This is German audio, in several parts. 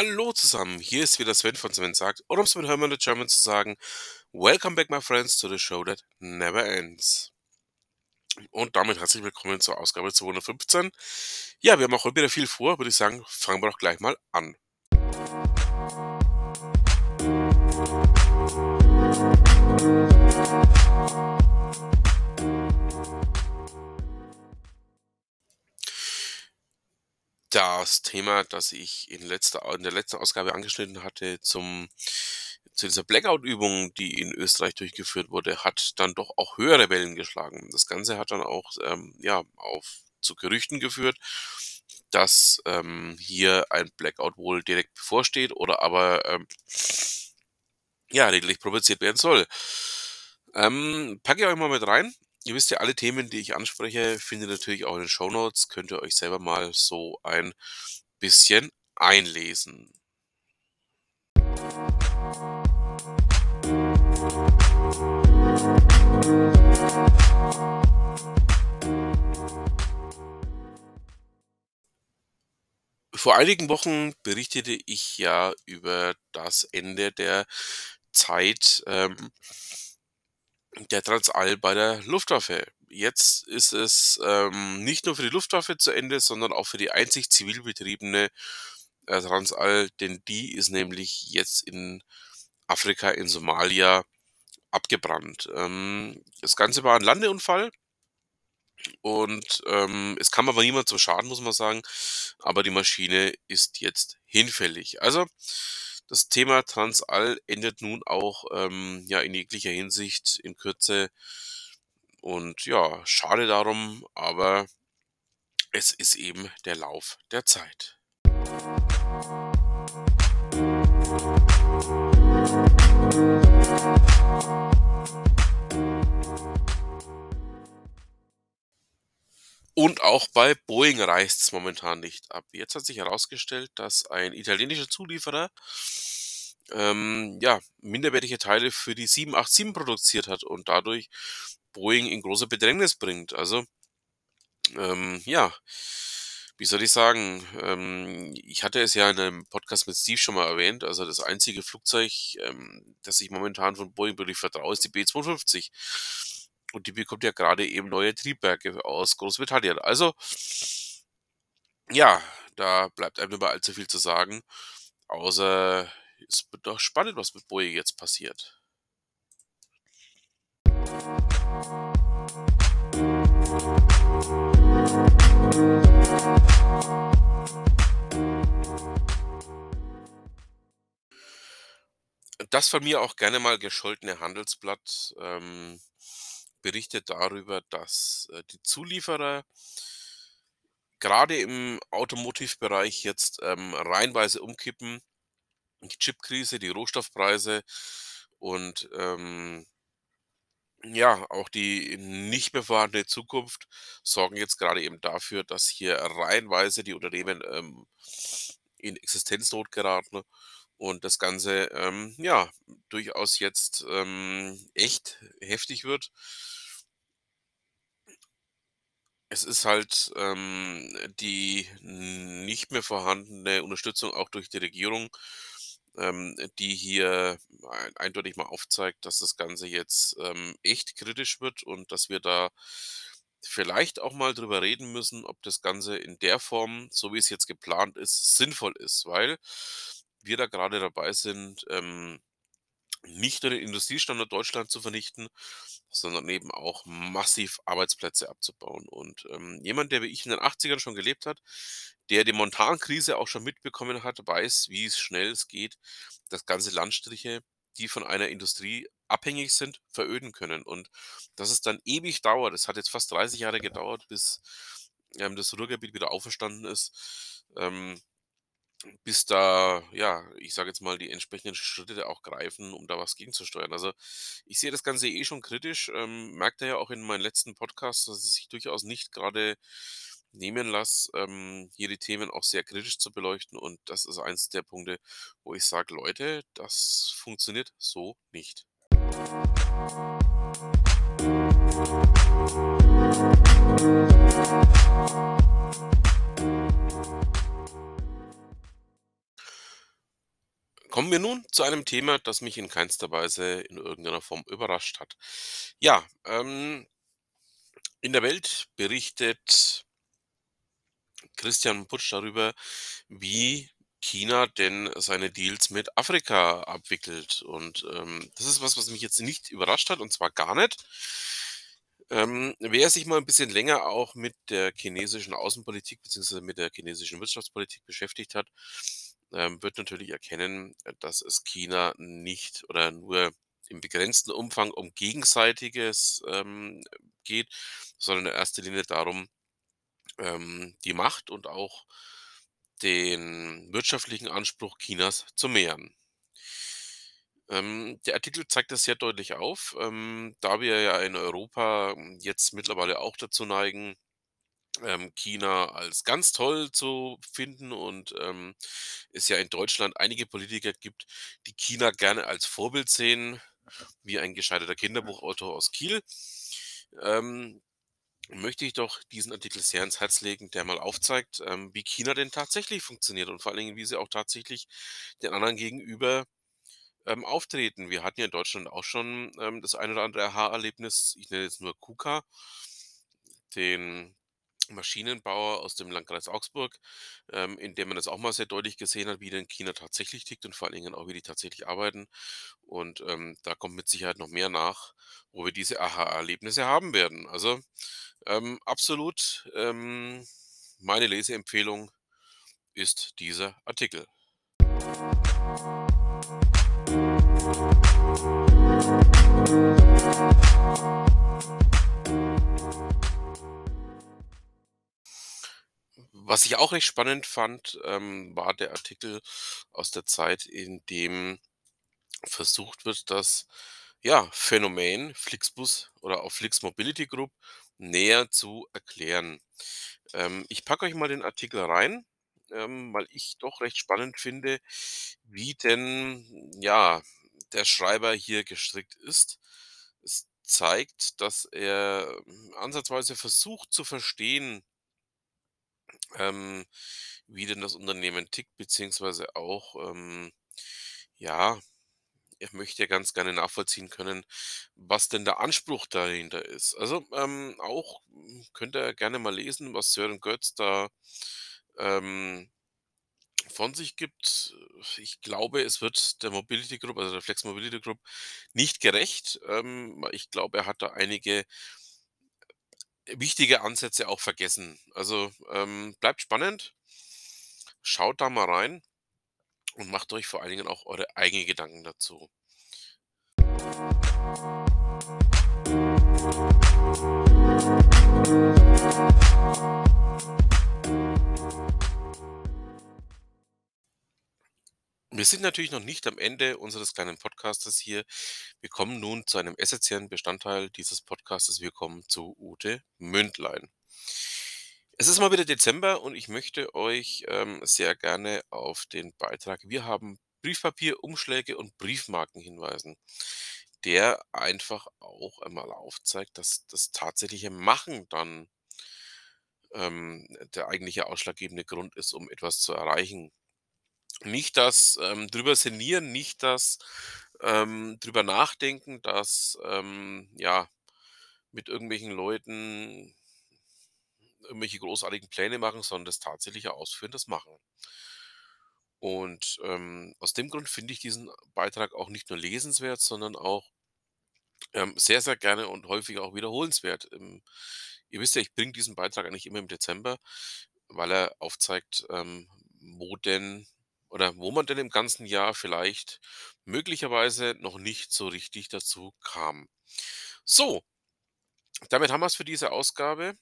Hallo zusammen, hier ist wieder Sven von Sven sagt, oder um es mit Hermann the German zu sagen, Welcome back my friends to the show that never ends. Und damit herzlich willkommen zur Ausgabe 215. Ja, wir haben auch heute wieder viel vor, würde ich sagen, fangen wir doch gleich mal an. Das Thema, das ich in, letzter, in der letzten Ausgabe angeschnitten hatte, zum, zu dieser Blackout-Übung, die in Österreich durchgeführt wurde, hat dann doch auch höhere Wellen geschlagen. Das Ganze hat dann auch ähm, ja, auf, zu Gerüchten geführt, dass ähm, hier ein Blackout wohl direkt bevorsteht oder aber ähm, ja, regelrecht provoziert werden soll. Ähm, packe ich euch mal mit rein. Ihr wisst ja, alle Themen, die ich anspreche, findet ihr natürlich auch in den Show Notes. Könnt ihr euch selber mal so ein bisschen einlesen. Vor einigen Wochen berichtete ich ja über das Ende der Zeit ähm, der Transall bei der Luftwaffe. Jetzt ist es ähm, nicht nur für die Luftwaffe zu Ende, sondern auch für die einzig zivil betriebene äh, Transall, denn die ist nämlich jetzt in Afrika, in Somalia abgebrannt. Ähm, das Ganze war ein Landeunfall und ähm, es kam aber niemand zum Schaden, muss man sagen, aber die Maschine ist jetzt hinfällig. Also das Thema Transall endet nun auch ähm, ja in jeglicher Hinsicht in Kürze. Und ja, schade darum, aber es ist eben der Lauf der Zeit. Und auch bei Boeing reißt es momentan nicht ab. Jetzt hat sich herausgestellt, dass ein italienischer Zulieferer ähm, ja, minderwertige Teile für die 787 produziert hat und dadurch Boeing in große Bedrängnis bringt. Also, ähm, ja, wie soll ich sagen, ähm, ich hatte es ja in einem Podcast mit Steve schon mal erwähnt, also das einzige Flugzeug, ähm, das ich momentan von Boeing wirklich vertraue, ist die B-250. Und die bekommt ja gerade eben neue Triebwerke aus Großbritannien. Also, ja, da bleibt einem nicht mehr allzu viel zu sagen. Außer, es wird doch spannend, was mit Boeing jetzt passiert. Das von mir auch gerne mal gescholtene Handelsblatt ähm, berichtet darüber, dass äh, die Zulieferer gerade im Automotivbereich jetzt ähm, reihenweise umkippen. Die Chipkrise, die Rohstoffpreise und ähm, ja, auch die nicht vorhandene Zukunft sorgen jetzt gerade eben dafür, dass hier reihenweise die Unternehmen ähm, in Existenznot geraten und das Ganze ähm, ja durchaus jetzt ähm, echt heftig wird. Es ist halt ähm, die nicht mehr vorhandene Unterstützung auch durch die Regierung, ähm, die hier eindeutig mal aufzeigt, dass das Ganze jetzt ähm, echt kritisch wird und dass wir da vielleicht auch mal drüber reden müssen, ob das Ganze in der Form, so wie es jetzt geplant ist, sinnvoll ist, weil wir da gerade dabei sind, ähm, nicht nur den Industriestandort Deutschland zu vernichten, sondern eben auch massiv Arbeitsplätze abzubauen. Und ähm, jemand, der wie ich in den 80ern schon gelebt hat, der die Montankrise auch schon mitbekommen hat, weiß, wie schnell es geht, dass ganze Landstriche, die von einer Industrie abhängig sind, veröden können. Und dass es dann ewig dauert, es hat jetzt fast 30 Jahre gedauert, bis ähm, das Ruhrgebiet wieder auferstanden ist. Ähm, bis da, ja, ich sage jetzt mal, die entsprechenden Schritte auch greifen, um da was gegenzusteuern. Also ich sehe das Ganze eh schon kritisch. Ähm, merkt ihr ja auch in meinen letzten Podcasts, dass es sich durchaus nicht gerade nehmen lasse, ähm, hier die Themen auch sehr kritisch zu beleuchten. Und das ist eins der Punkte, wo ich sage, Leute, das funktioniert so nicht. Kommen wir nun zu einem Thema, das mich in keinster Weise in irgendeiner Form überrascht hat. Ja, ähm in der Welt berichtet Christian Putsch darüber, wie China denn seine Deals mit Afrika abwickelt. Und, ähm, das ist was, was mich jetzt nicht überrascht hat, und zwar gar nicht. Ähm, wer sich mal ein bisschen länger auch mit der chinesischen Außenpolitik beziehungsweise mit der chinesischen Wirtschaftspolitik beschäftigt hat, ähm, wird natürlich erkennen, äh, dass es China nicht oder nur im begrenzten Umfang um Gegenseitiges, ähm, geht, sondern in erster Linie darum, ähm, die Macht und auch den wirtschaftlichen Anspruch Chinas zu mehren. Ähm, der Artikel zeigt das sehr deutlich auf, ähm, da wir ja in Europa jetzt mittlerweile auch dazu neigen, ähm, China als ganz toll zu finden und, ähm, es ja in Deutschland einige Politiker gibt, die China gerne als Vorbild sehen, wie ein gescheiterter Kinderbuchautor aus Kiel, ähm, möchte ich doch diesen Artikel sehr ans Herz legen, der mal aufzeigt, ähm, wie China denn tatsächlich funktioniert und vor allen Dingen, wie sie auch tatsächlich den anderen gegenüber, ähm, auftreten. Wir hatten ja in Deutschland auch schon, ähm, das ein oder andere Aha-Erlebnis. Ich nenne jetzt nur KUKA, den Maschinenbauer aus dem Landkreis Augsburg, ähm, in dem man das auch mal sehr deutlich gesehen hat, wie denn China tatsächlich tickt und vor allen Dingen auch, wie die tatsächlich arbeiten. Und, ähm, da kommt mit Sicherheit noch mehr nach, wo wir diese Aha-Erlebnisse haben werden. Also, ähm, absolut, ähm, meine Leseempfehlung ist dieser Artikel. Was ich auch recht spannend fand, ähm, war der Artikel aus der Zeit, in dem versucht wird, das, ja, Phänomen Flixbus oder auch Flix Mobility Group näher zu erklären. Ähm, ich packe euch mal den Artikel rein, ähm, weil ich doch recht spannend finde, wie denn, ja, der Schreiber hier gestrickt ist. Es zeigt, dass er hm, ansatzweise versucht zu verstehen ähm, wie denn das Unternehmen tickt, beziehungsweise auch, ähm, ja, er möchte ja ganz gerne nachvollziehen können, was denn der Anspruch dahinter ist. Also, ähm, auch hm, könnt ihr gerne mal lesen, was Sören Götz da, ähm, von sich gibt. Ich glaube, es wird der Mobility Group, also der Flex Mobility Group, nicht gerecht. Ähm, ich glaube, er hat da einige wichtige Ansätze auch vergessen. Also, ähm, bleibt spannend. Schaut da mal rein und macht euch vor allen Dingen auch eure eigenen Gedanken dazu. Wir sind natürlich noch nicht am Ende unseres kleinen Podcastes hier. Wir kommen nun zu einem essenziellen Bestandteil dieses Podcastes. Wir kommen zu Ute Mündlein. Es ist mal wieder Dezember und ich möchte euch ähm, sehr gerne auf den Beitrag Wir haben Briefpapier, Umschläge und Briefmarken hinweisen, der einfach auch einmal aufzeigt, dass das tatsächliche Machen dann ähm, der eigentliche ausschlaggebende Grund ist, um etwas zu erreichen. Nicht das, ähm, drüber sinnieren, nicht das, ähm, drüber nachdenken, das, ähm, ja, mit irgendwelchen Leuten irgendwelche großartigen Pläne machen, sondern das tatsächliche Ausführen, das Machen. Und, ähm, aus dem Grund finde ich diesen Beitrag auch nicht nur lesenswert, sondern auch ähm, sehr, sehr gerne und häufig auch wiederholenswert. Ähm, ihr wisst ja, ich bringe diesen Beitrag eigentlich immer im Dezember, weil er aufzeigt, ähm, wo denn oder wo man denn im ganzen Jahr vielleicht möglicherweise noch nicht so richtig dazu kam. So, damit haben wir es für diese Ausgabe.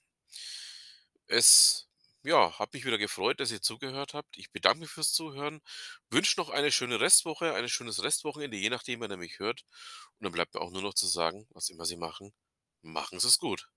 Es, ja, hat mich wieder gefreut, dass ihr zugehört habt. Ich bedanke mich fürs Zuhören, wünsche noch eine schöne Restwoche, ein schönes Restwochenende, je nachdem, wann ihr mich hört. Und dann bleibt mir auch nur noch zu sagen, was immer Sie machen, machen Sie es gut.